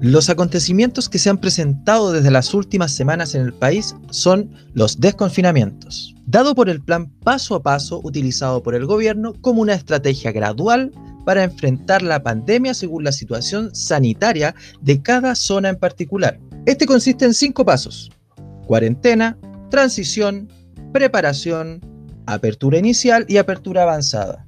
Los acontecimientos que se han presentado desde las últimas semanas en el país son los desconfinamientos, dado por el plan paso a paso utilizado por el gobierno como una estrategia gradual para enfrentar la pandemia según la situación sanitaria de cada zona en particular. Este consiste en cinco pasos. Cuarentena, transición, preparación, apertura inicial y apertura avanzada.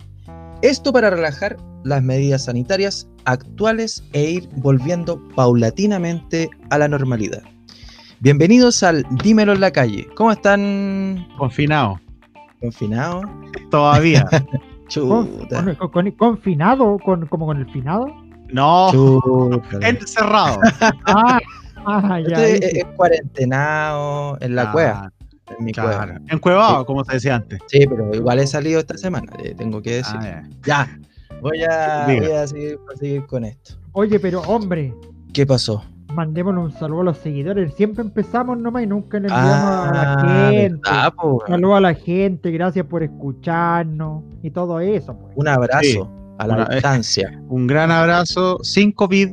Esto para relajar las medidas sanitarias actuales e ir volviendo paulatinamente a la normalidad. Bienvenidos al Dímelo en la calle. ¿Cómo están? Confinado. ¿Confinados? Todavía. Chuta. ¿Con, con- confinado? Con, ¿Como con el finado? No, Chuta. encerrado. Ah, ah, ya. Cuarentenado en la Ah, cueva, en mi claro. cueva. Encuevado, como se decía antes. Sí, pero igual he salido esta semana, eh, tengo que decir. Ah, ya. Ya, voy a, Diga. voy a seguir, a seguir con esto. Oye, pero hombre, ¿Qué pasó? mandémosle un saludo a los seguidores. Siempre empezamos nomás y nunca le enviamos a la Ah, gente. verdad, po, weón. Saludo a la gente, gracias por escucharnos y todo eso. pues. Un abrazo Sí. a la Una- distancia. Un gran abrazo, sin COVID.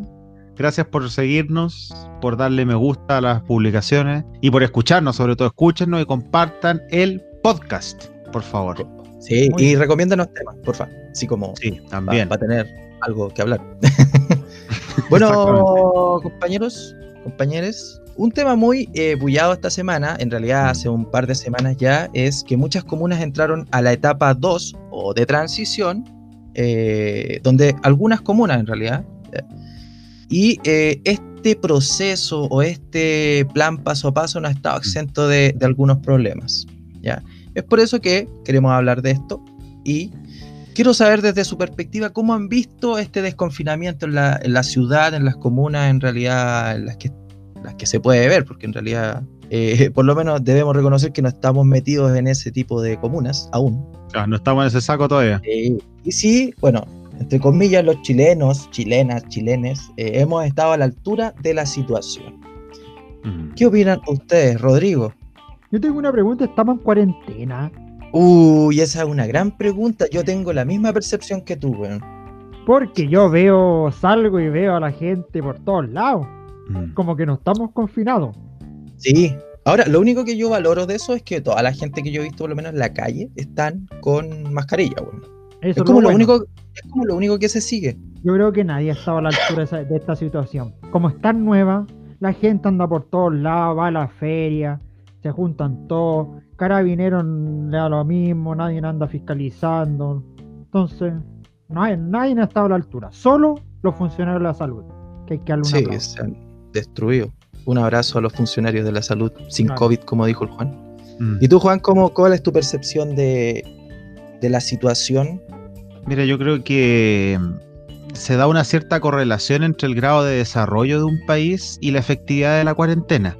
Gracias por seguirnos, por darle me gusta a las publicaciones y por escucharnos, sobre todo escúchenos y compartan el podcast, por favor. Sí, Muy y bien. recomiéndanos temas, porfa. Así como Sí, también. tener algo que hablar. bueno, compañeros, compañeros, un tema muy eh, bullado esta semana, en realidad hace un par de semanas ya, es que muchas comunas entraron a la etapa 2 o de transición, eh, donde algunas comunas en realidad, eh, y eh, este proceso o este plan paso a paso no ha estado exento de, de algunos problemas. ¿ya? Es por eso que queremos hablar de esto y quiero saber desde su perspectiva cómo han visto este desconfinamiento en la, en la ciudad, en las comunas, en realidad en las que, las que se puede ver, porque en realidad eh, por lo menos debemos reconocer que no estamos metidos en ese tipo de comunas aún. Ya, no estamos en ese saco todavía. Eh, y sí, bueno, entre comillas, los chilenos, chilenas, chilenes, eh, hemos estado a la altura de la situación. Mm. ¿Qué opinan ustedes, Rodrigo? Yo tengo una pregunta, estamos en cuarentena. Uy, esa es una gran pregunta. Yo tengo la misma percepción que tú, weón. Porque yo veo, salgo y veo a la gente por todos lados. Mm. Como que no estamos confinados. Sí. Ahora, lo único que yo valoro de eso es que toda la gente que yo he visto, por lo menos en la calle, están con mascarilla, weón. Eso Es como, lo bueno. único, es como lo único que se sigue. Yo creo que nadie ha estado a la altura de, esta situación. Como es tan nueva, la gente anda por todos lados, va a la feria, se juntan todos, carabineros le da lo mismo, nadie anda fiscalizando. Entonces, no hay- nadie ha estado a la altura, solo los funcionarios de la salud, que hay que darle un Sí, aplauso. se han destruido. Un abrazo a los funcionarios de la salud sin Claro. COVID, como dijo el Juan. Mm. ¿Y tú, Juan, cómo, cuál es tu percepción de, de la situación? Mira, yo creo que mm, se da una cierta correlación entre el grado de desarrollo de un país y la efectividad de la cuarentena.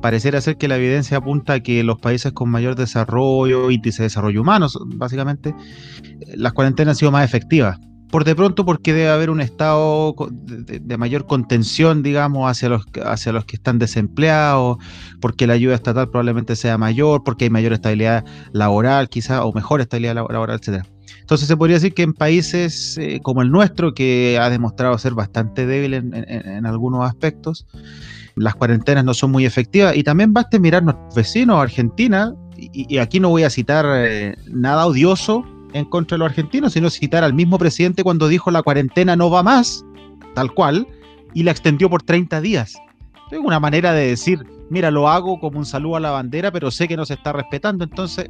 Pareciera ser que la evidencia apunta a que los países con mayor desarrollo, índice de desarrollo humano, básicamente, eh, las cuarentenas han sido más efectivas. Por de pronto, porque debe haber un estado de, mayor contención, digamos, hacia los, hacia los que están desempleados, porque la ayuda estatal probablemente sea mayor, porque hay mayor estabilidad laboral, quizá, o mejor estabilidad labo- laboral, etcétera. Entonces se podría decir que en países eh, como el nuestro, que ha demostrado ser bastante débil en, algunos aspectos, las cuarentenas no son muy efectivas. Y también basta mirar nuestros vecinos, Argentina, y, y aquí no voy a citar eh, nada odioso en contra de los argentinos, sino citar al mismo presidente cuando dijo la cuarentena no va más, tal cual, y la extendió por 30 días. Es una manera de decir, mira, lo hago como un saludo a la bandera, pero sé que no se está respetando. Entonces,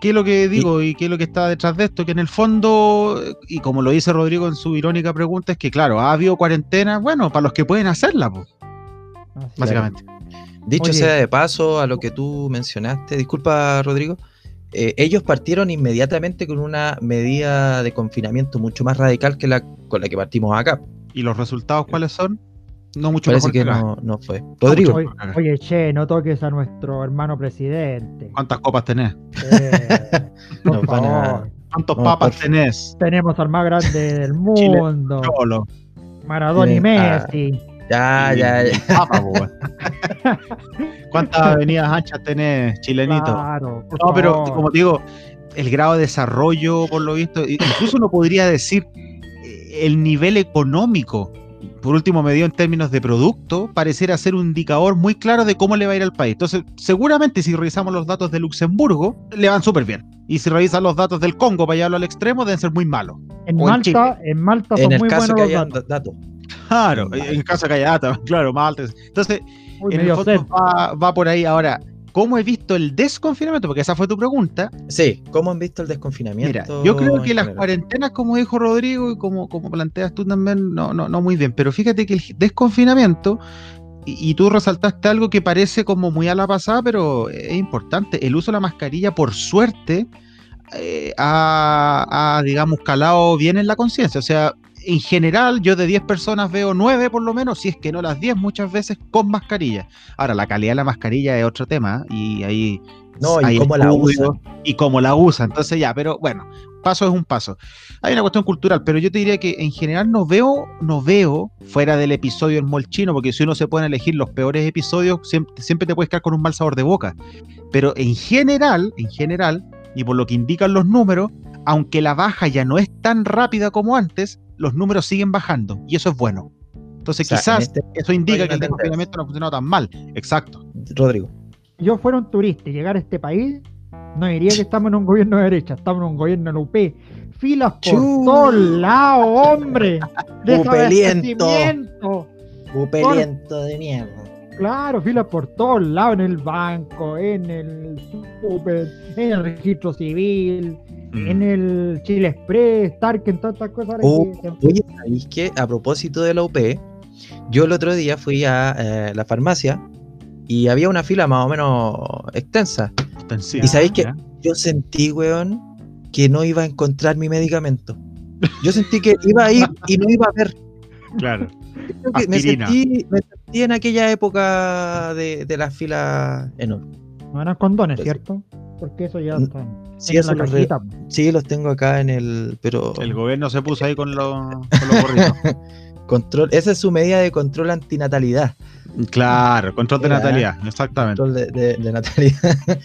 ¿qué es lo que digo y, qué es lo que está detrás de esto? Que en el fondo, y como lo dice Rodrigo en su irónica pregunta, es que, claro, ha habido cuarentena, bueno, para los que pueden hacerla, pues, básicamente. Dicho Oye. sea de paso a lo que tú mencionaste, disculpa Rodrigo, eh, ellos partieron inmediatamente con una medida de confinamiento mucho más radical que la con la que partimos acá. ¿Y los resultados cuáles son? No mucho Parece mejor que no, no fue. Rodrigo, Oye, oye, che, no toques a nuestro hermano presidente. ¿Cuántas copas tenés? Eh, por favor. ¿Cuántos No, papas por- tenés? Tenemos al más grande del Chile. mundo, Cholo. Maradona y Tienen a- Messi. ya, ya, ya. Papa, weón. ¿Cuántas avenidas anchas tenés, chilenito? Claro, por No, pero como te digo, el grado de desarrollo, por lo visto, incluso uno podría decir eh, el nivel económico por último, medido en términos de producto, pareciera ser un indicador muy claro de cómo le va a ir al país. Entonces, seguramente si revisamos los datos de Luxemburgo, le van súper bien. Y si revisan los datos del Congo para llevarlo al extremo, deben ser muy malos. En O Malta, en, Malta son En el muy caso buenos que los haya datos. datos. Claro, en caso que haya data, claro, Malta. Entonces, Uy, en el fondo va, va por ahí. Ahora, ¿cómo he visto el desconfinamiento? Porque esa fue tu pregunta. Sí, ¿cómo han visto el desconfinamiento? Mira, yo creo que las general? cuarentenas, como dijo Rodrigo y como, como planteas tú también, no, no, no muy bien. Pero fíjate que el desconfinamiento, y, y tú resaltaste algo que parece como muy a la pasada, pero es importante. El uso de la mascarilla, por suerte, eh, ha, ha, digamos, calado bien en la conciencia. O sea, en general, yo de 10 personas veo 9 por lo menos, si es que no las 10 muchas veces con mascarilla. Ahora, la calidad de la mascarilla es otro tema ¿eh? y ahí No, y cómo la usan. y cómo la usa. Entonces ya, pero bueno, paso es un paso. Hay una cuestión cultural, pero yo te diría que en general no veo, no veo, fuera del episodio en molchino, porque si uno se puede elegir los peores episodios, siempre, siempre te puedes quedar con un mal sabor de boca. Pero en general, en general, y por lo que indican los números, aunque la baja ya no es tan rápida como antes, los números siguen bajando, y eso es bueno. Entonces O sea, quizás en este- eso indica que el desconfinamiento no ha funcionado tan mal. Exacto. Rodrigo. Si yo fuera un turista y llegara a este país, no diría que estamos en un gobierno de derecha, estamos en un gobierno de la UP. Filas por todos lados, hombre. Upeliento. Upeliento de mierda. Claro, filas por todos lados, en el banco, en el super, en el registro civil, Mm. en el Chile Express, Tarkin, todas estas cosas. Oh, que- oye, ¿sabéis que a propósito de la UP, yo el otro día fui a eh, la farmacia y había una fila más o menos extensa. Extensiva, ¿Y sabéis ya. Yo sentí, weón, que no iba a encontrar mi medicamento. Yo sentí que iba a ir y no iba a ver. Claro. Que Me sentí, me sentí en aquella época de, de la fila enorme. No eran condones, Pues. ¿cierto? Porque eso ya Mm, está Sí, eso los, re- sí, los tengo acá en el. Pero El gobierno se puso ahí con los, con los gorritos. control, esa es su medida de control antinatalidad. Claro, control de natalidad, exactamente. control de, de- de natalidad.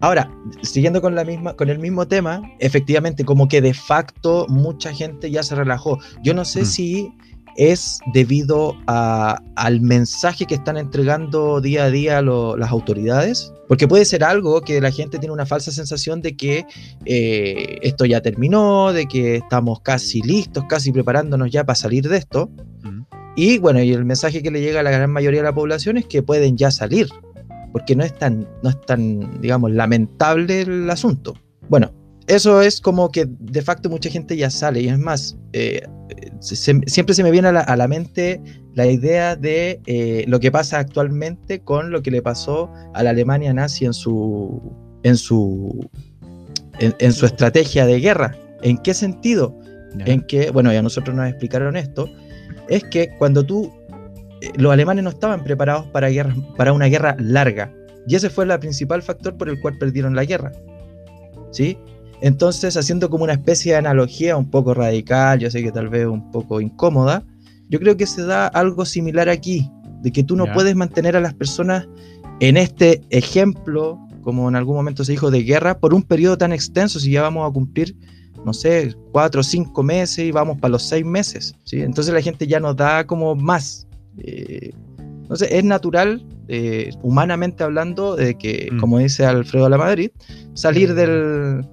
Ahora, siguiendo con la misma, con el mismo tema, efectivamente, como que de facto mucha gente ya se relajó. Yo no sé Mm. si es debido a- al mensaje que están entregando día a día lo- las autoridades, porque puede ser algo que la gente tiene una falsa sensación de que eh, esto ya terminó, de que estamos casi listos, casi preparándonos ya para salir de esto. Mm. Y bueno, y el mensaje que le llega a la gran mayoría de la población es que pueden ya salir, porque no es tan, no es tan, digamos, lamentable el asunto. Bueno, eso es como que de facto mucha gente ya sale, y es más, eh, se- siempre se me viene a la, a la mente la idea de eh, lo que pasa actualmente con lo que le pasó a la Alemania nazi en su, en su, en, en su estrategia de guerra. ¿En qué sentido? En que, bueno, ya nosotros nos explicaron esto, es que cuando tú, eh, los alemanes no estaban preparados para, guerra, para una guerra larga, y ese fue el principal factor por el cual perdieron la guerra, ¿sí? Entonces, haciendo como una especie de analogía un poco radical, yo sé que tal vez un poco incómoda, yo creo que se da algo similar aquí, de que tú no puedes mantener a las personas en este ejemplo, como en algún momento se dijo, de guerra, por un periodo tan extenso, si ya vamos a cumplir no sé, cuatro o cinco meses y vamos para los seis meses, ¿sí? Entonces la gente ya nos da como más. Eh, entonces es natural, eh, humanamente hablando, de que, Mm. como dice Alfredo La Madrid, salir del,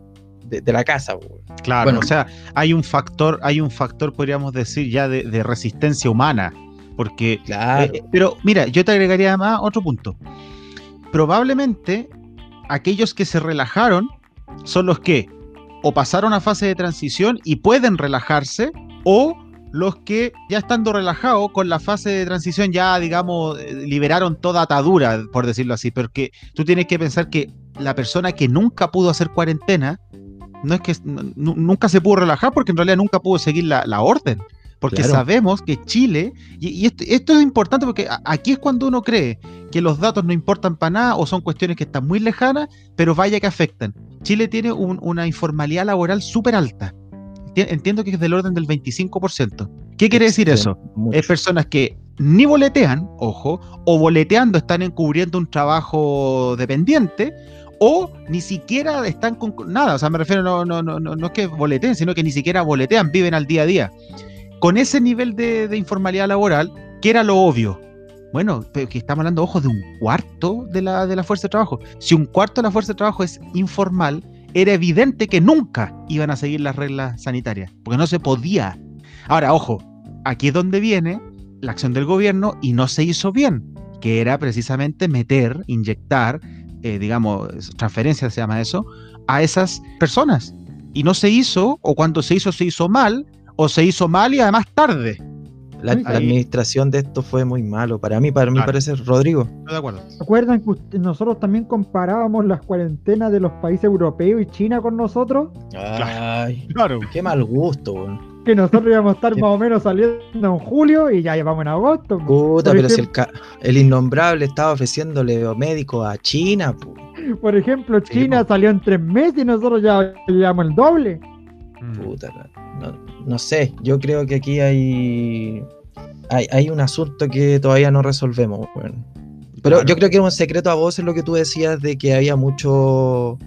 de, de la casa. Claro, Bueno. o sea, hay un factor, hay un factor, podríamos decir, ya de, de resistencia humana. Porque Claro. Eh, pero mira, yo te agregaría además otro punto. Probablemente aquellos que se relajaron son los que o pasaron a fase de transición y pueden relajarse, o los que ya estando relajados con la fase de transición ya, digamos, eh, liberaron toda atadura, por decirlo así. Porque tú tienes que pensar que la persona que nunca pudo hacer cuarentena, no es que nunca se pudo relajar porque en realidad nunca pudo seguir la, la orden. Porque Claro. sabemos que Chile, y, y esto, esto es importante porque a- aquí es cuando uno cree que los datos no importan para nada o son cuestiones que están muy lejanas, pero vaya que afectan. Chile tiene un- una informalidad laboral súper alta. Enti- Entiendo que es del orden del 25%. ¿Qué quiere decir eso? Mucho. Es personas que ni boletean, ojo, o boleteando están encubriendo un trabajo dependiente, o ni siquiera están con nada. O sea, me refiero, no, no, no, no, no es que boleteen, sino que ni siquiera boletean, viven al día a día. con ese nivel de, de informalidad laboral, que era lo obvio. Bueno, pero que estamos hablando, ojo, de un cuarto de la, de la fuerza de trabajo. Si un cuarto de la fuerza de trabajo es informal, era evidente que nunca iban a seguir las reglas sanitarias, porque no se podía. Ahora, ojo, aquí es donde viene la acción del gobierno y no se hizo bien, que era precisamente meter, inyectar, eh, digamos, transferencia se llama eso, a esas personas. Y no se hizo, o cuando se hizo, se hizo mal, o se hizo mal y además tarde. La, la administración de esto fue muy malo. Para mí, para mí Claro. parece, Rodrigo. Estoy de acuerdo. ¿Se acuerdan que usted- nosotros también comparábamos las cuarentenas de los países europeos y China con nosotros? Ay, Claro. qué mal gusto, weón. Que nosotros íbamos a estar más o menos saliendo en julio y ya llevamos en agosto. po. Puta, pero si el, el innombrable estaba ofreciéndole médicos a China, pu. Por ejemplo, China salió en tres meses y nosotros ya llevamos el doble. Mm. Puta, no, no sé, yo creo que aquí hay, hay, hay un asunto que todavía no resolvemos, weón. Pero Claro. yo creo que era un secreto a voces lo que tú decías de que había mucho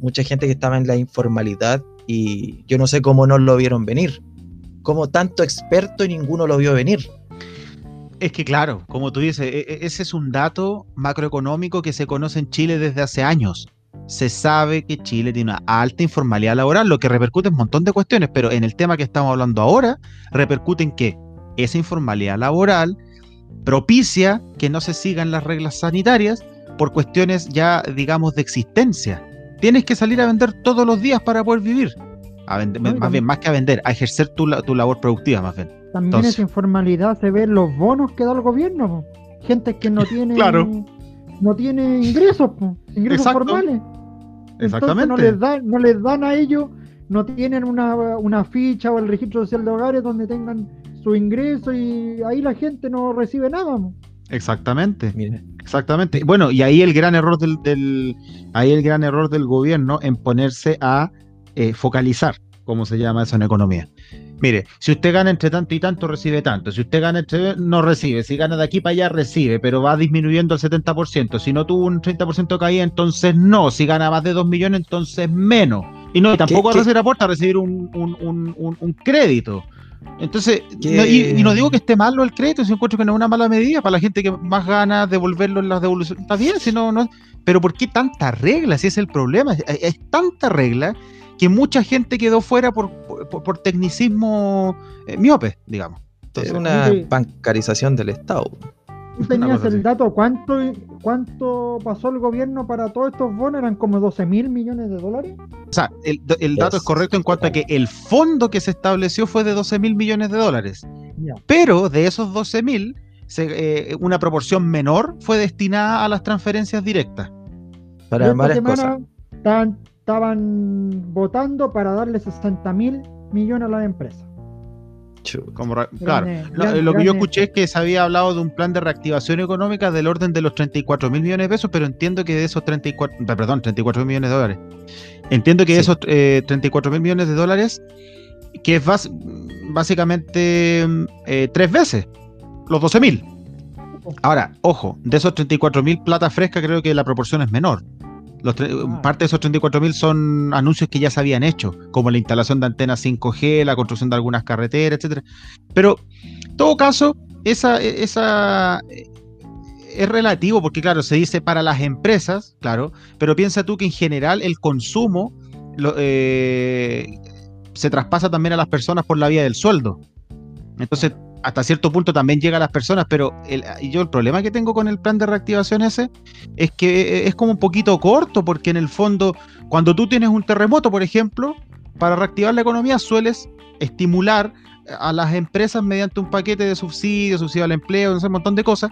mucha gente que estaba en la informalidad y yo no sé cómo no lo vieron venir. Como tanto experto y ninguno lo vio venir. Es que claro, como tú dices, e- e- ese es un dato macroeconómico que se conoce en Chile desde hace años. Se sabe que Chile tiene una alta informalidad laboral, lo que repercute en un montón de cuestiones, pero en el tema que estamos hablando ahora, repercute en que esa informalidad laboral propicia que no se sigan las reglas sanitarias por cuestiones ya, digamos, de existencia. Tienes que salir a vender todos los días para poder vivir. A vender- No, y más también- bien, más que a vender, a ejercer tu, tu labor productiva, más bien. También Entonces- esa informalidad se ve en los bonos que da el gobierno. po. Gente que no tiene, Claro. no tiene ingresos, po, ingresos Exacto. formales. Entonces Exactamente. no les, dan, no les dan a ellos, no tienen una, una ficha o el registro social de hogares donde tengan su ingreso y ahí la gente no recibe nada. po. Exactamente. Mira, Exactamente. Bueno, y ahí el gran error del, del- ahí el gran error del gobierno en ponerse a eh, focalizar, como se llama eso en economía. Mire, si usted gana entre tanto y tanto, recibe tanto. Si usted gana entre no recibe. Si gana de aquí para allá, recibe, pero va disminuyendo el 70%. Si no tuvo un 30% de caída, entonces no. Si gana más de 2 millones, entonces menos. Y no, y tampoco a qué- recibir aporta a recibir un, un- un- un- un crédito. Entonces, ¿Qué- no- y, y no digo que esté malo el crédito, si encuentro que no es una mala medida para la gente que más gana devolverlo en las devoluciones. Está bien, si no, no. Pero ¿por qué tanta regla? Si es el problema. Es, es tanta regla que mucha gente quedó fuera por, por, por tecnicismo eh, miope, digamos. es Entonces, una Sí. bancarización del Estado. ¿Tú tenías el así. dato? ¿Cuánto, ¿Cuánto pasó el gobierno para todos estos bonos? ¿Eran como 12 mil millones de dólares? O sea, el, el dato es Es- correcto en cuanto a que el fondo que se estableció fue de 12 mil millones de dólares. Ya. Pero de esos 12 mil, eh, una proporción menor fue destinada a las transferencias directas. Para esta varias semana cosas. Estaban, estaban votando para darle 60 mil millones a las empresas. Como claro. No, lo que yo escuché es que se había hablado de un plan de reactivación económica del orden de los 34 mil millones de pesos, pero entiendo que de esos 34, eh, perdón, 34 mil millones de dólares. Entiendo que de Sí. esos eh, 34 mil millones de dólares, que es bas- básicamente eh, tres veces los 12 mil. Ahora, ojo, de esos 34 mil plata fresca creo que la proporción es menor. Los Ah. Parte de esos 34 mil son anuncios que ya se habían hecho, como la instalación de antenas 5G, la construcción de algunas carreteras, etcétera. Pero, en todo caso, esa, esa eh, es relativo, porque claro, se dice para las empresas, claro, pero piensa tú que en general el consumo lo- eh, se traspasa también a las personas por la vía del sueldo. Entonces, hasta cierto punto también llega a las personas, pero el, yo el problema que tengo con el plan de reactivación ese es que es como un poquito corto, porque en el fondo, cuando tú tienes un terremoto, por ejemplo, para reactivar la economía sueles estimular a las empresas mediante un paquete de subsidios, subsidio al empleo, un montón de cosas,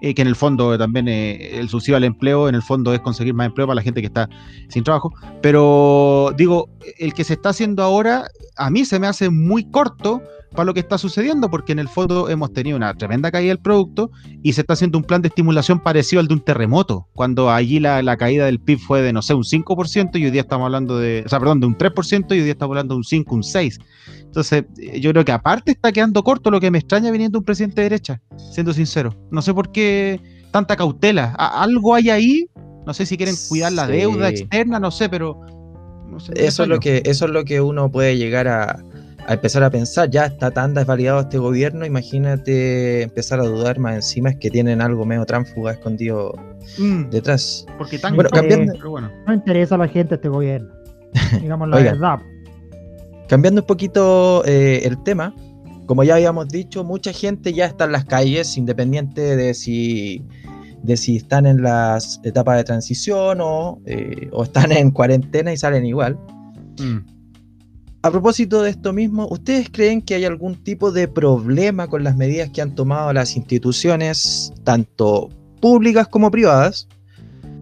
eh, que en el fondo también eh, el subsidio al empleo, en el fondo es conseguir más empleo para la gente que está sin trabajo. Pero digo, el que se está haciendo ahora, a mí se me hace muy corto para lo que está sucediendo, porque en el fondo hemos tenido una tremenda caída del producto y se está haciendo un plan de estimulación parecido al de un terremoto, cuando allí la, la caída del PIB fue de, no sé, un 5% y hoy día estamos hablando de, o sea, perdón, de un 3% y hoy día estamos hablando de un 5, un 6. Entonces, eh, yo creo que aparte está quedando corto lo que me extraña viniendo un presidente de derecha, siendo sincero. No sé por qué tanta cautela. Algo hay ahí, no sé si quieren cuidar la Sí. deuda externa, no sé, pero... no sé, me Eso es lo que, eso es lo que uno puede llegar a, a empezar a pensar, ya está tan desvalidado este gobierno, imagínate empezar a dudar más encima es que tienen algo medio tránfuga escondido Mm, detrás. porque tan Bueno, Eh, cambiando- pero bueno. No interesa a la gente este gobierno. Digamos la Oiga. verdad. Cambiando un poquito eh, el tema, como ya habíamos dicho, mucha gente ya está en las calles, independiente de si, de si están en las etapas de transición o, eh, o están en cuarentena y salen igual. Mm. A propósito de esto mismo, ¿ustedes creen que hay algún tipo de problema con las medidas que han tomado las instituciones, tanto públicas como privadas,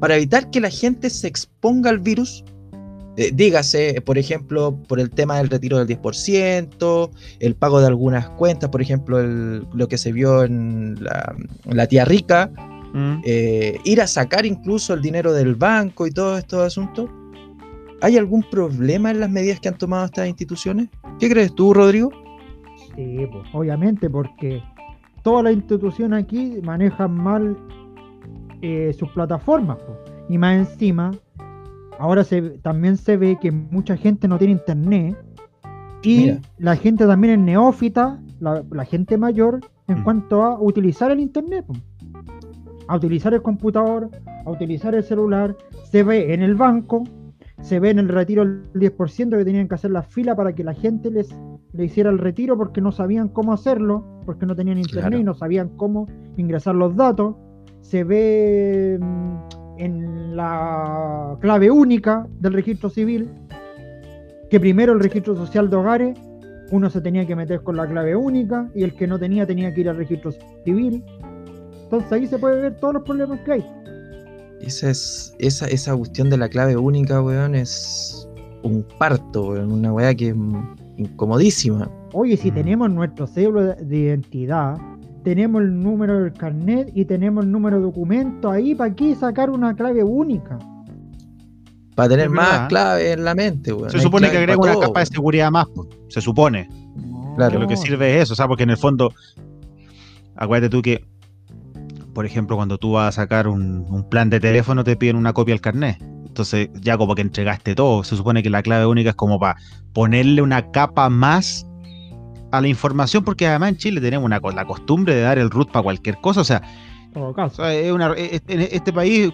para evitar que la gente se exponga al virus? Eh, dígase, por ejemplo, por el tema del retiro del 10%, el pago de algunas cuentas, por ejemplo, el- lo que se vio en la, en la tía rica, Mm. eh, ir a sacar incluso el dinero del banco y todos estos asuntos. ¿Hay algún problema en las medidas que han tomado estas instituciones? ¿Qué crees tú, Rodrigo? Sí, pues, obviamente, porque todas las instituciones aquí manejan mal eh, sus plataformas. pues. Y más encima, ahora se, también se ve que mucha gente no tiene internet. Y Mira. la gente también es neófita, la, la gente mayor, en Mm. cuanto a utilizar el internet. pues. A utilizar el computador, a utilizar el celular. Se ve en el banco, se ve en el retiro del 10% que tenían que hacer la fila para que la gente les le hiciera el retiro porque no sabían cómo hacerlo, porque no tenían internet Claro. y no sabían cómo ingresar los datos. Se ve mm, en la clave única del registro civil que primero el registro social de hogares, uno se tenía que meter con la clave única y el que no tenía tenía que ir al registro civil. Entonces ahí se puede ver todos los problemas que hay. Esa, es, esa, esa cuestión de la clave única, weón, es un parto, weón, una weá que es incomodísima. Oye, si Mm. tenemos nuestro cédula de identidad, tenemos el número del carnet y tenemos el número de documento ahí, ¿para qué sacar una clave única? Para tener Es más verdad. clave en la mente, weón. Se Hay supone que agrega una todo, capa de seguridad más, pues, se supone. Claro. Que lo que sirve es eso, o sea, porque en el fondo, acuérdate tú que, por ejemplo, cuando tú vas a sacar un, un plan de teléfono, te piden una copia del carnet. Entonces, ya como que entregaste todo. Se supone que la clave única es como para ponerle una capa más a la información, porque además en Chile tenemos una, la costumbre de dar el root para cualquier cosa. O sea, en es- en este país,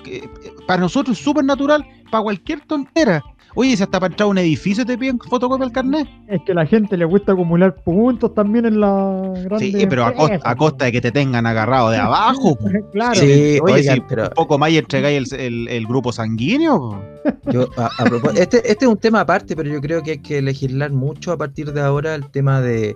para nosotros es súper natural, para cualquier tontera. Oye, si hasta para entrar a un edificio te piden fotocopia del carnet. Es que a la gente le gusta acumular puntos también en la grande. Sí, pero a costa, a costa de que te tengan agarrado de abajo. Claro. Sí, Oye, oigan, si pero un poco más y entregáis el, el- el grupo sanguíneo. yo, a- a propós- este, este es un tema aparte, pero yo creo que hay que legislar mucho a partir de ahora el tema de,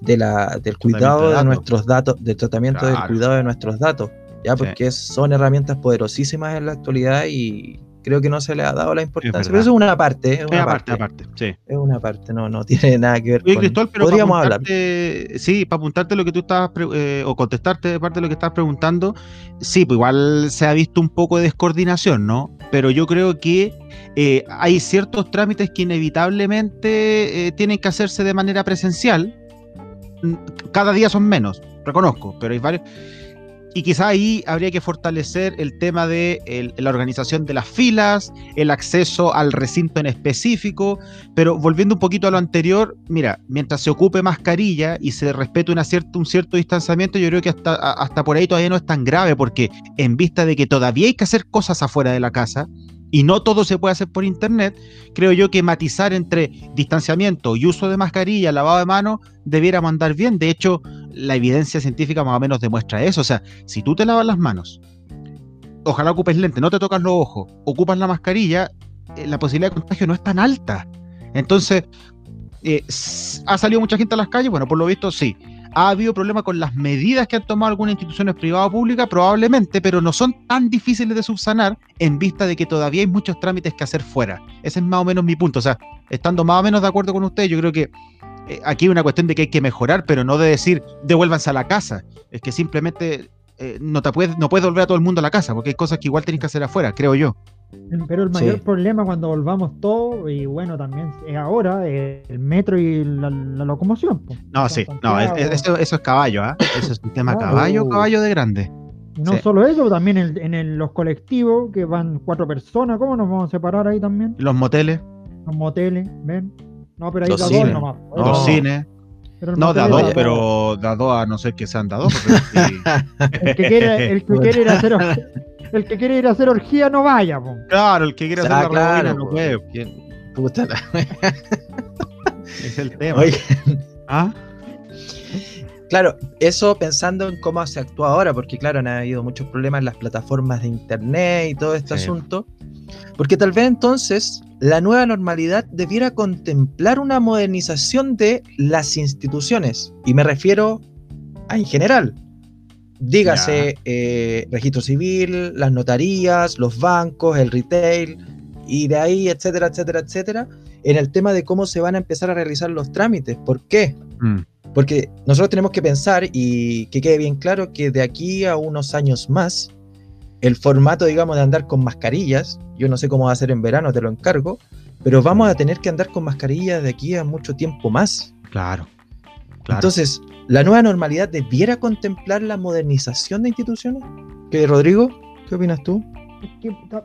de la, del cuidado de nuestros datos, del tratamiento del cuidado de nuestros datos, ya Sí. porque son herramientas poderosísimas en la actualidad y creo que no se le ha dado la importancia. Pero eso es una parte, es una parte, aparte, sí. es una parte, no, no tiene nada que ver Oye, con. Cristóbal, pero Podríamos hablar. sí, para apuntarte lo que tú estabas, eh, o contestarte de parte de lo que estabas preguntando, sí, pues igual se ha visto un poco de descoordinación, ¿no? Pero yo creo que eh, hay ciertos trámites que inevitablemente eh, tienen que hacerse de manera presencial. Cada día son menos, reconozco, pero hay varios. Y quizá ahí habría que fortalecer el tema de la organización de las filas, el acceso al recinto en específico, pero volviendo un poquito a lo anterior, mira, mientras se ocupe mascarilla y se respete un cierto distanciamiento, yo creo que hasta, hasta por ahí todavía no es tan grave, porque en vista de que todavía hay que hacer cosas afuera de la casa y no todo se puede hacer por internet, creo yo que matizar entre distanciamiento y uso de mascarilla, lavado de manos, debiéramos andar bien. De hecho, la evidencia científica más o menos demuestra eso. O sea, si tú te lavas las manos, ojalá ocupes lente, no te tocas los ojos, ocupas la mascarilla, eh, la posibilidad de contagio no es tan alta. Entonces, eh, ¿ha salido mucha gente a las calles? Bueno, por lo visto sí. ¿Ha habido problemas con las medidas que han tomado algunas instituciones privadas o públicas? Probablemente, pero no son tan difíciles de subsanar en vista de que todavía hay muchos trámites que hacer fuera. Ese es más o menos mi punto. O sea, estando más o menos de acuerdo con usted, yo creo que eh, aquí hay una cuestión de que hay que mejorar, pero no de decir devuélvanse a la casa. Es que simplemente eh, no, te puedes, no puedes volver a todo el mundo a la casa, porque hay cosas que igual tienes que hacer afuera, creo yo. Pero el mayor Sí. problema cuando volvamos todos, y bueno, también es ahora, eh, el metro y la, la locomoción. No, sí, no, es- Santiago. es- eso, eso es caballo, ¿ah? Eso es un tema Claro. caballo, caballo de grande. No sí. solo eso, también en, en el- los colectivos, que van cuatro personas, ¿cómo nos vamos a separar ahí también? Los moteles, Los moteles, ¿ven? No, pero hay Los cines. dos nomás. No. Los cines. No, de a motel dos, pero de a dos a no ser que sean de a dos. porque sí. El que quiere, el que quiere ir a hacer el que quiere ir a hacer orgía no vaya, po. Claro, el que quiere hacer Ah, la claro, no puede. ¿Quién- puta la- Es el tema. Oye, ¿Ah? Claro, eso pensando en cómo se actúa ahora, porque claro, han habido muchos problemas en las plataformas de internet y todo este Sí. asunto. Porque tal vez entonces la nueva normalidad debiera contemplar una modernización de las instituciones. Y me refiero a en general. Dígase eh, registro civil, las notarías, los bancos, el retail, y de ahí, etcétera, etcétera, etcétera, en el tema de cómo se van a empezar a realizar los trámites. ¿Por qué? Mm. Porque nosotros tenemos que pensar y que quede bien claro que de aquí a unos años más, el formato, digamos, de andar con mascarillas, yo no sé cómo va a ser en verano, te lo encargo, pero vamos a tener que andar con mascarillas de aquí a mucho tiempo más. Claro. Claro. Entonces, ¿la nueva normalidad debiera contemplar la modernización de instituciones? ¿Qué, Rodrigo? ¿Qué opinas tú? Es que, ta-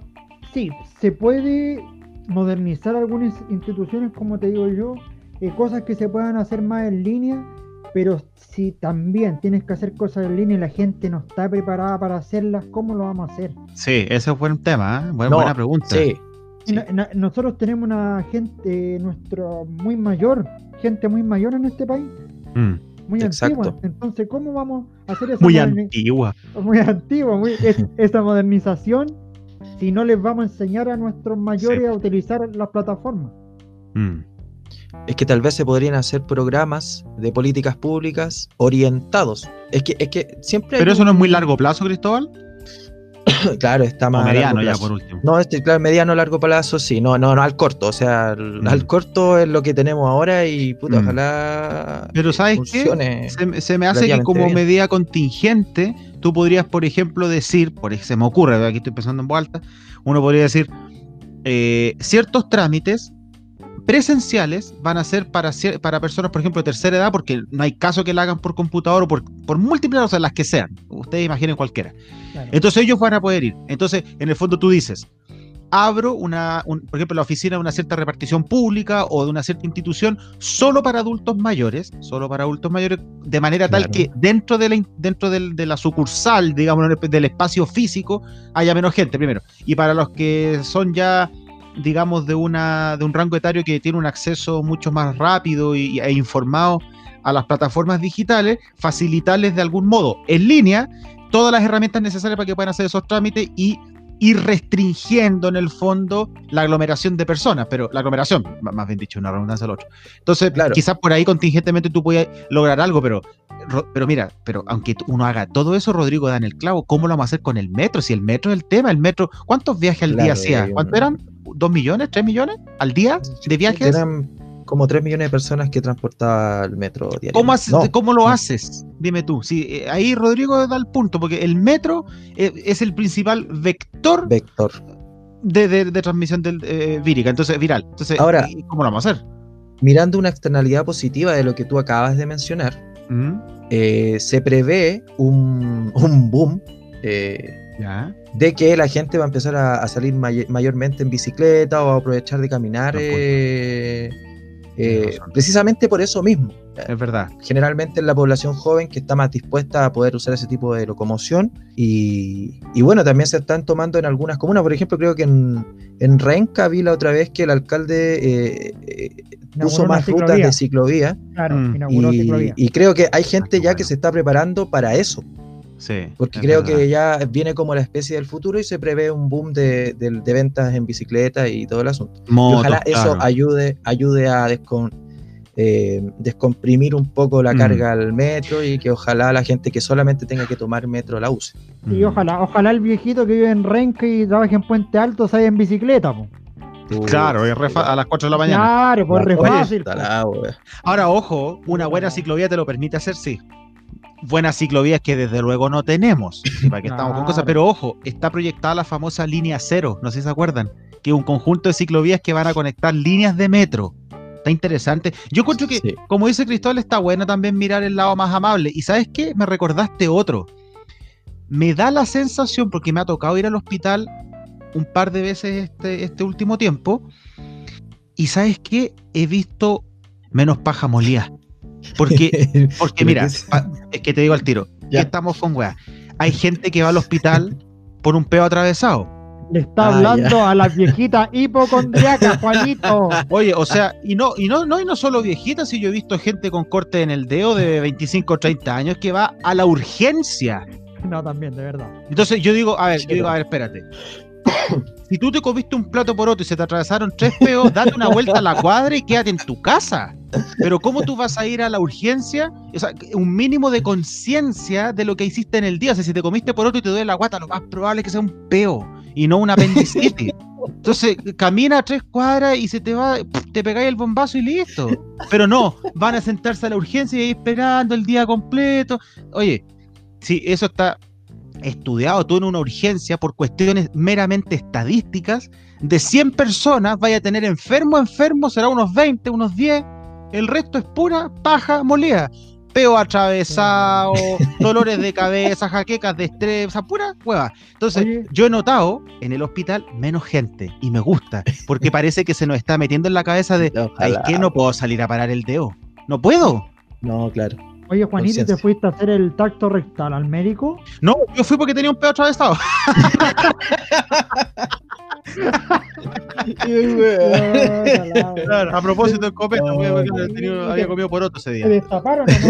sí, se puede modernizar algunas instituciones, como te digo yo, eh, cosas que se puedan hacer más en línea, pero si también tienes que hacer cosas en línea y la gente no está preparada para hacerlas, ¿cómo lo vamos a hacer? sí, ese es buen tema. ¿eh? No, buena pregunta. Sí. Nosotros tenemos una gente, nuestro muy mayor, gente muy mayor en este país, Mm. muy Exacto. antigua. Entonces, ¿cómo vamos a hacer esa Muy antigua. muy antigua, muy, es- esa modernización si no les vamos a enseñar a nuestros mayores Sí. a utilizar las plataformas? Mm. Es que tal vez se podrían hacer programas de políticas públicas orientados. Es que, es que siempre. hay Pero eso no es muy largo plazo, Cristóbal. Claro, está O más. a mediano ya por último. No, este, claro, mediano largo plazo, sí. No, no, no al corto. O sea, al, Mm. al corto es lo que tenemos ahora y puta, Mm. ojalá. Pero ¿sabes qué? Se, me- se me hace que como bien. medida contingente, tú podrías, por ejemplo, decir, por se me ocurre, aquí estoy pensando en voz alta, uno podría decir, eh, ciertos trámites presenciales van a ser para, personas, por ejemplo, de tercera edad, porque no hay caso que la hagan por computador o por, por múltiples, o sea, las que sean. Ustedes imaginen cualquiera. Claro. Entonces ellos van a poder ir. Entonces, en el fondo tú dices, abro una, un- por ejemplo, la oficina de una cierta repartición pública o de una cierta institución solo para adultos mayores, solo para adultos mayores, de manera tal que dentro de la, dentro de la sucursal, digamos, del espacio físico, haya menos gente, primero. Y para los que son ya digamos, de, una, de un rango etario que tiene un acceso mucho más rápido y, e informado a las plataformas digitales, facilitarles de algún modo en línea todas las herramientas necesarias para que puedan hacer esos trámites y ir restringiendo en el fondo la aglomeración de personas, pero la aglomeración, más bien dicho, una redundancia al otro. Entonces, Claro. quizás por ahí contingentemente tú puedas lograr algo, pero, ro- pero mira, pero aunque uno haga todo eso, Rodrigo da en el clavo, ¿cómo lo vamos a hacer con el metro? Si el metro es el tema, el metro, ¿cuántos viajes al Claro, día hacía? hay un- ¿Cuánto eran? ¿Dos millones? ¿Tres millones? ¿Al día de viajes? Eran como 3 millones de personas que transportaba el metro diario. ¿Cómo, haces- No, ¿Cómo lo haces? Dime tú. Sí, eh, ahí Rodrigo da el punto, porque el metro eh, es el principal vector Vector. de, de- de transmisión del, eh, vírica, entonces viral. Entonces, Ahora- ¿y ¿cómo lo vamos a hacer? Mirando una externalidad positiva de lo que tú acabas de mencionar, ¿Mm? eh, se prevé un, un boom eh, Ya. de que la gente va a empezar a, a salir may- mayormente en bicicleta o a aprovechar de caminar eh, eh, precisamente por eso mismo. Es verdad. Generalmente es la población joven que está más dispuesta a poder usar ese tipo de locomoción y, y bueno, también se están tomando en algunas comunas, por ejemplo, creo que en, en Renca vi la otra vez que el alcalde eh, puso más rutas ciclovía. de ciclovía Claro, Mm. y, ciclovía. y creo que hay gente qué ya bueno. que se está preparando para eso. Sí. Porque creo verdad. que ya viene como la especie del futuro y se prevé un boom de, de- de ventas en bicicleta y todo el asunto. Y ojalá eso ayude, ayude a descon- eh, descomprimir un poco la Mm. carga al metro y que ojalá la gente que solamente tenga que tomar metro la use. Y Mm. ojalá, ojalá el viejito que vive en Renca y trabaja en Puente Alto se vaya en bicicleta, po. Claro, es re fa- a las 4 de la mañana. Claro, pues re fácil. Ahora, ojo, una buena ciclovía te lo permite hacer, sí. Buenas ciclovías que desde luego no tenemos, sí, para que estamos con cosas, pero ojo, está proyectada la famosa línea cero, no sé si se acuerdan, que es un conjunto de ciclovías que van a conectar líneas de metro. Está interesante. Yo encuentro que, Sí. como dice Cristóbal, está bueno también mirar el lado más amable. Y sabes qué, me recordaste otro. Me da la sensación, porque me ha tocado ir al hospital un par de veces este, este último tiempo, Y sabes qué? He visto menos paja molía. Porque, porque mira, es que te digo al tiro, Ya. estamos con weá. Hay gente que va al hospital por un peo atravesado. Le está Ah, hablando a las viejitas hipocondriacas, Juanito. Oye, o sea, y no, y no, no, y no solo viejitas, si yo he visto gente con corte en el dedo de 25 o 30 años que va a la urgencia. No, también, de verdad. Entonces yo digo, a ver, Sí, yo digo, a ver, espérate. Si tú te comiste un plato por otro y se te atravesaron tres peos, date una vuelta a la cuadra y quédate en tu casa. Pero ¿cómo tú vas a ir a la urgencia? O sea, un mínimo de conciencia de lo que hiciste en el día. O sea, si te comiste por otro y te duele la guata, lo más probable es que sea un peo y no una apendicitis. Entonces, camina tres cuadras y se te va, te pegáis el bombazo y listo. Pero no, van a sentarse a la urgencia y ahí esperando el día completo. Oye, sí, eso está estudiado tú en una urgencia por cuestiones meramente estadísticas, de 100 personas vaya a tener enfermo, enfermo, será unos 20, unos 10, el resto es pura paja molida. Peo atravesado, dolores de cabeza, jaquecas de estrés, o sea, pura hueva. Entonces, Oye. yo he notado en el hospital menos gente y me gusta, porque parece que se nos está metiendo en la cabeza de, ay, que no puedo salir a parar el dedo. No puedo. No, claro. Oye, Juanito, ¿te fuiste a hacer el tacto rectal al médico? No, yo fui porque tenía un peo atravesado. Claro, a propósito del copete, No, había comido por otro ese ¿Te día. destaparon o no?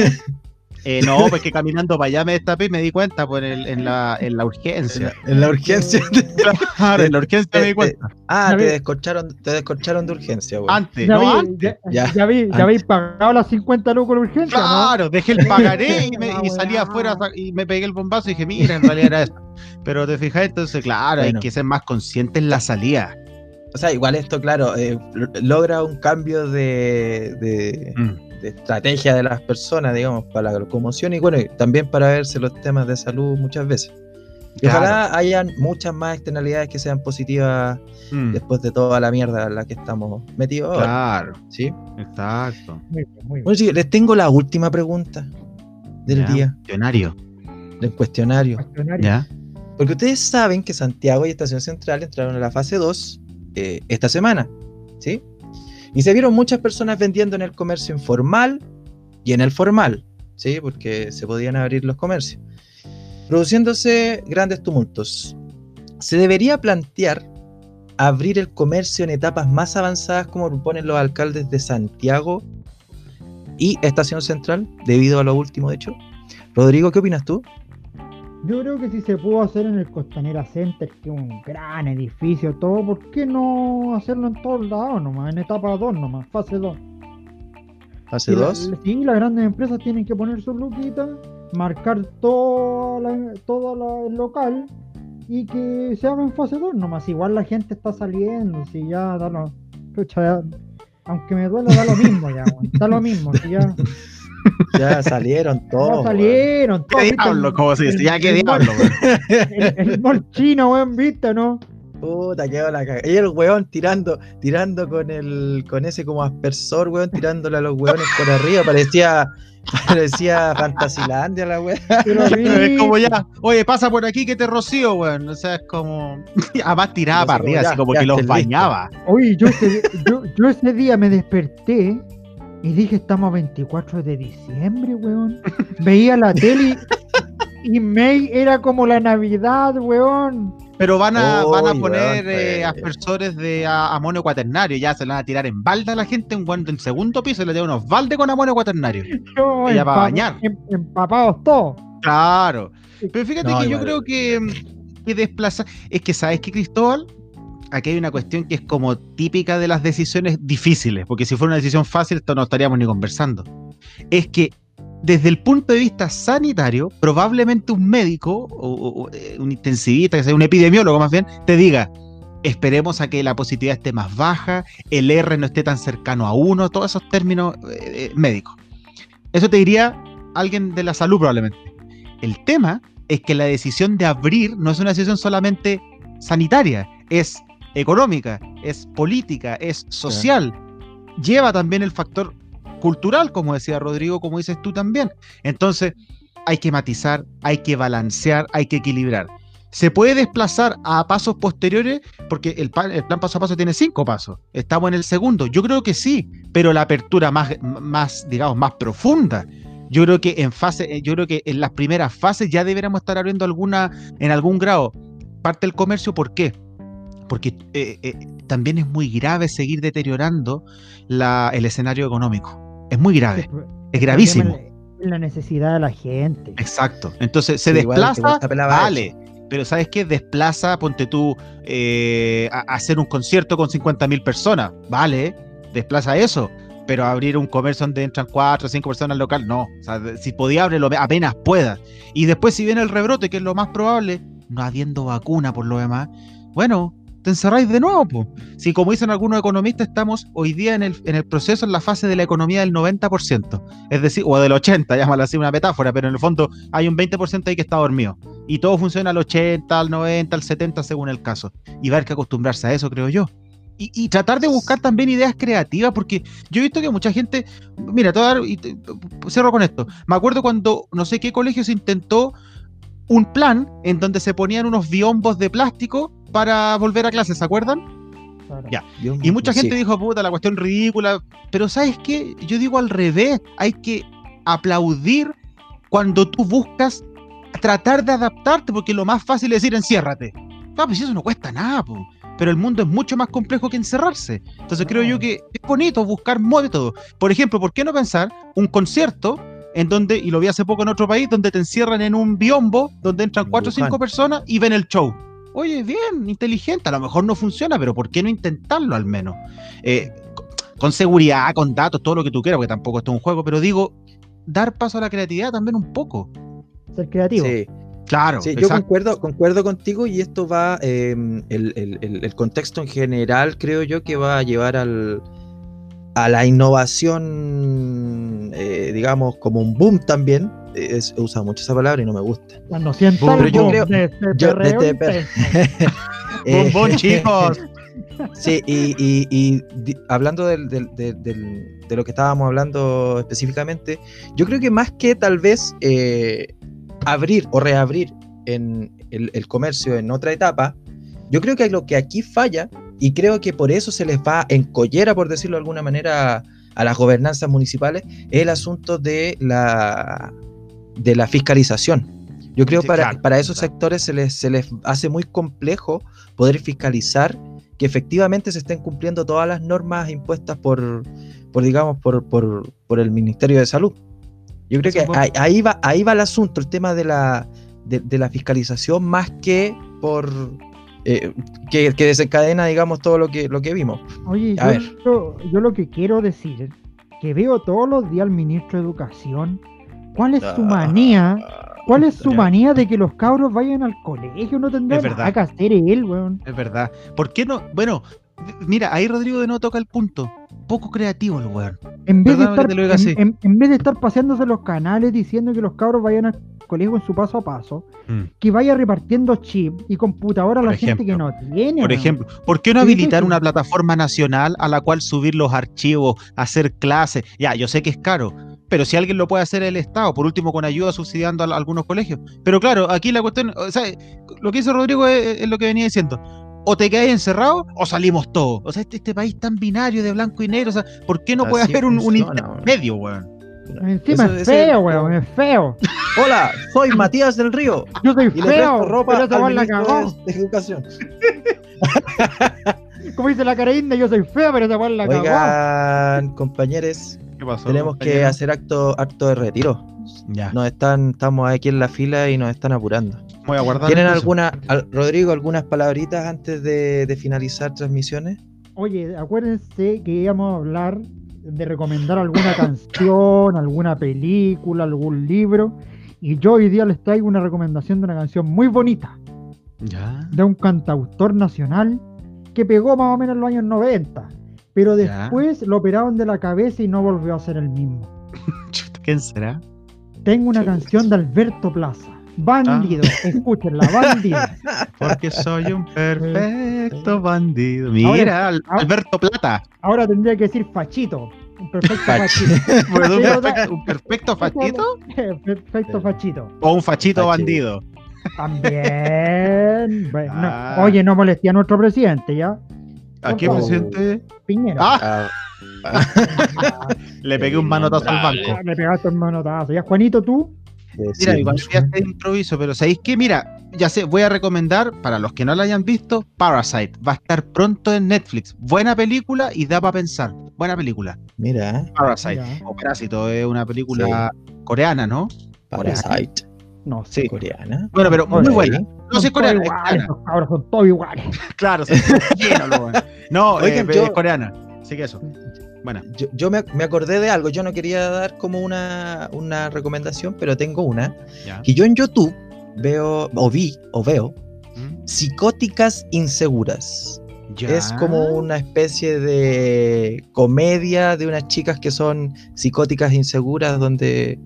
Eh, no, pues que caminando para allá me destapé y me di cuenta pues, en, el- en la, en la urgencia. En la urgencia. Claro, en la urgencia me di Te- cuenta. Ah, te vi. descorcharon, te descorcharon de urgencia, güey. Antes, Ya, no vi, antes. ya, Ya. ya vi, ya habéis pagado las 50 lucas de urgencia, ¿no? Claro, dejé el pagaré y, me, y salí afuera y me pegué el bombazo y dije, mira, en realidad era eso. Pero te fijas, entonces, claro, Bueno. hay que ser más consciente en la salida. O sea, igual esto, claro, eh, logra un cambio de, de, Mm. De estrategia de las personas, digamos, para la locomoción y bueno, y también para verse los temas de salud muchas veces. Claro. ojalá hayan muchas más externalidades que sean positivas Mm, después de toda la mierda en la que estamos metidos ahora. Claro, ¿sí? exacto. Muy bien, muy bien. Bueno, sí, les tengo la última pregunta del Ya, día, Cuestionario. del cuestionario. Cuestionario. ¿Ya? Porque ustedes saben que Santiago y Estación Central entraron a la fase 2 eh, esta semana, ¿sí? Y se vieron muchas personas vendiendo en el comercio informal y en el formal, ¿sí? Porque se podían abrir los comercios, produciéndose grandes tumultos. Se debería plantear abrir el comercio en etapas más avanzadas como proponen los alcaldes de Santiago y Estación Central, debido a lo último de hecho. Rodrigo, ¿qué opinas tú? Yo creo que si se pudo hacer en el Costanera Center, que es un gran edificio, todo, ¿por qué no hacerlo en todos lados nomás? En etapa 2 nomás, fase 2. Fase Y la- 2. sí, las grandes empresas tienen que poner sus luquitas, marcar todo, la, todo la- el local y que se haga en fase 2 nomás. Igual la gente está saliendo, si ya da lo. pucha, ya- aunque me duela, da lo mismo ya, da lo mismo. Si ya, Ya salieron ya todos. weón. salieron, todos, ¿Qué diablo? ¿Cómo se dice? Ya, ¿qué el diablo? El, el chino, weón, ¿viste, no? Puta, quedó la caga. Y el weón tirando, tirando con el, con ese como aspersor, weón, tirándole a los weones por arriba. Parecía, parecía Fantasilandia la weón. Pero Es como ya, oye, pasa por aquí que te rocío, weón. O sea, es como. Además tiraba para arriba, ya, así como ya que los bañaba. Oye, yo ese, yo, yo ese día me desperté y dije, estamos a 24 de diciembre, weón. Veía la tele y, May era como la Navidad, weón. Pero van a, van a poner weón, eh, aspersores de a- amonio cuaternario. Ya se le van a tirar en balde a la gente. Un weón en segundo piso le tiran unos baldes con amonio cuaternario. Ella va a bañar. em- empapados todos. Claro. Pero fíjate No, que yo creo que, que desplaza. Es que, ¿sabes qué, Cristóbal? Aquí hay una cuestión que es como típica de las decisiones difíciles, porque si fuera una decisión fácil, esto no estaríamos ni conversando. Es que desde el punto de vista sanitario, probablemente un médico o, eh, un intensivista, que sea un epidemiólogo más bien, te diga, esperemos a que la positividad esté más baja, el R no esté tan cercano a uno, todos esos términos eh, eh, médicos. Eso te diría alguien de la salud probablemente. El tema es que la decisión de abrir no es una decisión solamente sanitaria, es económica, es política, es social. Lleva también el factor cultural, como decía Rodrigo, como dices tú también. Entonces, hay que matizar, hay que balancear, hay que equilibrar. ¿Se puede desplazar a pasos posteriores? Porque el, el plan paso a paso tiene cinco pasos. Estamos en el segundo. Yo creo que sí, pero la apertura más, más digamos, más profunda. Yo creo que en fase, eh, yo creo que en las primeras fases ya deberíamos estar abriendo alguna, en algún grado, parte del comercio. ¿Por qué? Porque eh, eh, también es muy grave seguir deteriorando la- el escenario económico. Es muy grave, es gravísimo. La necesidad de la gente. Exacto. Entonces se Sí, desplaza, vale. Pero ¿sabes qué? Desplaza, ponte tú, eh, a, a hacer un concierto con 50 mil personas. Vale, desplaza eso. Pero abrir un comercio donde entran 4 o 5 personas al local, no. O sea, si podía abrirlo apenas pueda. Y después si viene el rebrote, que es lo más probable, no habiendo vacuna por lo demás, bueno, te encerráis de nuevo. po. Si como dicen algunos economistas, estamos hoy día en el, en el proceso, en la fase de la economía del 90%. Es decir, o del 80, llámalo así una metáfora, pero en el fondo hay un 20% ahí que está dormido. Y todo funciona al 80, al 90, al 70 según el caso. Y va a haber que acostumbrarse a eso, creo yo. Y, y tratar de buscar también ideas creativas, porque yo he visto que mucha gente, mira, dar- y te- cierro con esto. Me acuerdo cuando no sé qué colegio se intentó un plan en donde se ponían unos biombos de plástico para volver a clases, ¿se acuerdan? Claro. Ya. Y mucha gente sí. dijo, puta, la cuestión ridícula. Pero ¿sabes qué? Yo digo al revés. Hay que aplaudir cuando tú buscas tratar de adaptarte, porque lo más fácil es decir, enciérrate. No, pues eso no cuesta nada, po. Pero el mundo es mucho más complejo que encerrarse. Entonces creo yo que es bonito buscar métodos. Por ejemplo, ¿por qué no pensar un concierto en donde, y lo vi hace poco en otro país, donde te encierran en un biombo, donde entran En cuatro o cinco personas y ven el show? Oye, bien, inteligente, a lo mejor no funciona, pero ¿por qué no intentarlo al menos? Eh, co- con seguridad, con datos, todo lo que tú quieras, porque tampoco esto es un juego, pero digo, dar paso a la creatividad también un poco. Ser creativo. Sí, Claro, sí, yo concuerdo, concuerdo contigo y esto va, eh, el, el- el- el contexto en general creo yo que va a llevar al, a la innovación, eh, digamos, como un boom también. Es, he usado mucho esa palabra y no me gusta. Cuando sientas Pero yo creo- de yo- perreo de este intenso. Bombón, chicos. Sí, y, y- y di- hablando del- del- del- del- de lo que estábamos hablando específicamente, yo creo que más que tal vez eh, abrir o reabrir en el, el comercio en otra etapa, yo creo que lo que aquí falla, y creo que por eso se les va en collera, por decirlo de alguna manera, a las gobernanzas municipales, es el asunto de la, de la fiscalización. Yo creo Sí, para, claro, para esos claro. sectores se les, se les hace muy complejo poder fiscalizar que efectivamente se estén cumpliendo todas las normas impuestas por, por digamos, por, por, por el Ministerio de Salud. Yo creo que ahí, ahí va, ahí va el asunto, el tema de la, de, de la fiscalización, más que por eh, que, que desencadena, digamos, todo lo que, lo que vimos. Oye, A yo, ver. yo- yo lo que quiero decir, que veo todos los días al ministro de Educación, ¿cuál es su manía? ¿Cuál es su manía de que los cabros vayan al colegio? No tendrá Es nada que hacer él, weón. Es verdad. ¿Por qué no? Bueno, mira, ahí Rodrigo de no toca el punto. Poco creativo el weón. En vez, de estar, en, así. en- en vez de estar paseándose los canales diciendo que los cabros vayan al colegio en su paso a paso, que vaya repartiendo chip y computadora a la gente que no tiene. Por ejemplo, ¿por qué no habilitar una plataforma nacional a la cual subir los archivos, hacer clases? Ya, yo sé que es caro, pero si alguien lo puede hacer el Estado, por último con ayuda subsidiando a, algunos colegios. Pero claro, aquí la cuestión, o sea, lo que dice Rodrigo es, es lo que venía diciendo. O te quedas encerrado o salimos todos. O sea, este, este país tan binario de blanco y negro, o sea, ¿por qué no puede Así haber un, un intermedio, weón? Encima es feo, weón, es feo. Hola, soy Matías del Río Yo soy y le presto feo, ropa pero al esa weón la de Educación. Como dice la cara india, yo soy feo, pero esa la cagó. Oigan, compañeros, ¿Qué pasó? tenemos que hacer acto, acto de retiro. Ya, Nos están, estamos aquí en la fila y nos están apurando. voy a guardar. ¿Tienen alguna, al- Rodrigo, algunas palabritas antes de, de finalizar transmisiones? Oye, acuérdense que íbamos a hablar de recomendar alguna canción, alguna película, algún libro. Y yo hoy día les traigo una recomendación de una canción muy bonita, Ya. de un cantautor nacional que pegó más o menos en los años 90. Pero Ya. después lo operaron de la cabeza y no volvió a ser el mismo. ¿Quién será? Tengo una Chuta. canción de Alberto Plaza. Bandido, Ah. escúchenla, bandido. Porque soy un perfecto bandido. Mira, Ahora- Alberto Plata. Ahora tendría que decir fachito. Un perfecto Fachito. fachito. ¿Un perfecto, un perfecto fachito Perfecto fachito. o un fachito Fachito. bandido? También. Bueno, Ah. Oye, no molesté a nuestro presidente, ¿ya? ¿A qué presidente? Piñera. Ah, Ah, le pegué un manotazo al banco. Le pegaste un manotazo. ¿Ya, Juanito, tú? Mira, sí, igual ya de improviso, pero ¿sabéis qué? Mira, ya sé, voy a recomendar, para los que no la hayan visto, Parasite. Va a estar pronto en Netflix. Buena película y da para pensar. Buena película. Mira, Parasite. Ya. O Parásito, es una película coreana, ¿no? Parasite, No sé. Sí. coreana. Bueno, pero muy buena. No sé Son coreana, todos es coreana. cabros son todos iguales. Claro, sí, bueno. No, Oigan, eh, yo- es coreana. Así que eso. Bueno, Yo, yo me, me acordé de algo, yo no quería dar como una, una recomendación, pero tengo una. ya. Que yo en YouTube veo, o vi, o veo, ¿Mm? psicóticas inseguras. Ya. Es como una especie de comedia de unas chicas que son psicóticas inseguras, donde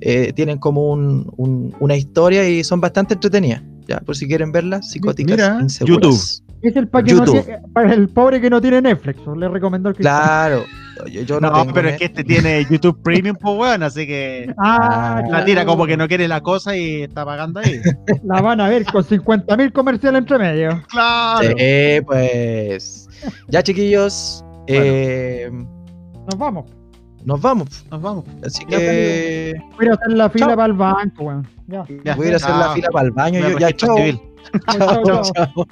eh, tienen como un- un- una historia y son bastante entretenidas. Ya, por si quieren verlas, psicóticas Mira, inseguras. Es el para, que no YouTube. tiene- para el pobre que no tiene Netflix. Le recomendó el Cristian. Claro, yo, yo no, No, tengo pero es que este tiene YouTube Premium, pues bueno, así que Ah, Ah, la claro. tira como que no quiere la cosa y está pagando ahí. La van a ver con 50 mil comerciales entre medio. claro. Sí, pues. Ya, chiquillos. eh, Nos vamos. Nos vamos. Nos vamos. Así que Voy a hacer la fila Chao. para el banco, weón. Ya. Voy a ir a hacer Ah, la fila para el baño. Yo, ya, chao. Chao, chao.